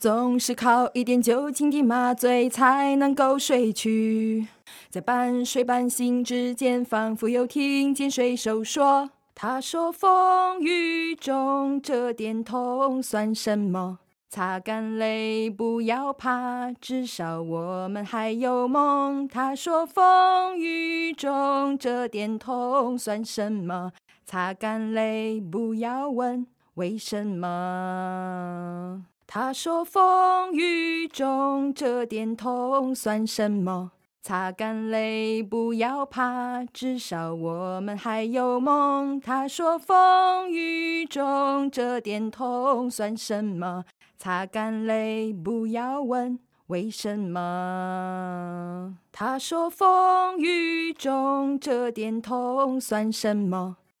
总是靠一点酒精的麻醉才能够睡去，在半睡半醒之间，仿佛又听见水手说：“他说风雨中这点痛算什么？擦干泪，不要怕，至少我们还有梦。”他说风雨中这点痛算什么？擦干泪，不要问为什么。他说：“风雨中这点痛算什么？擦干泪，不要怕，至少我们还有梦。”他说：“风雨中这点痛算什么？擦干泪，不要问为什么。”他说：“风雨中这点痛算什么？”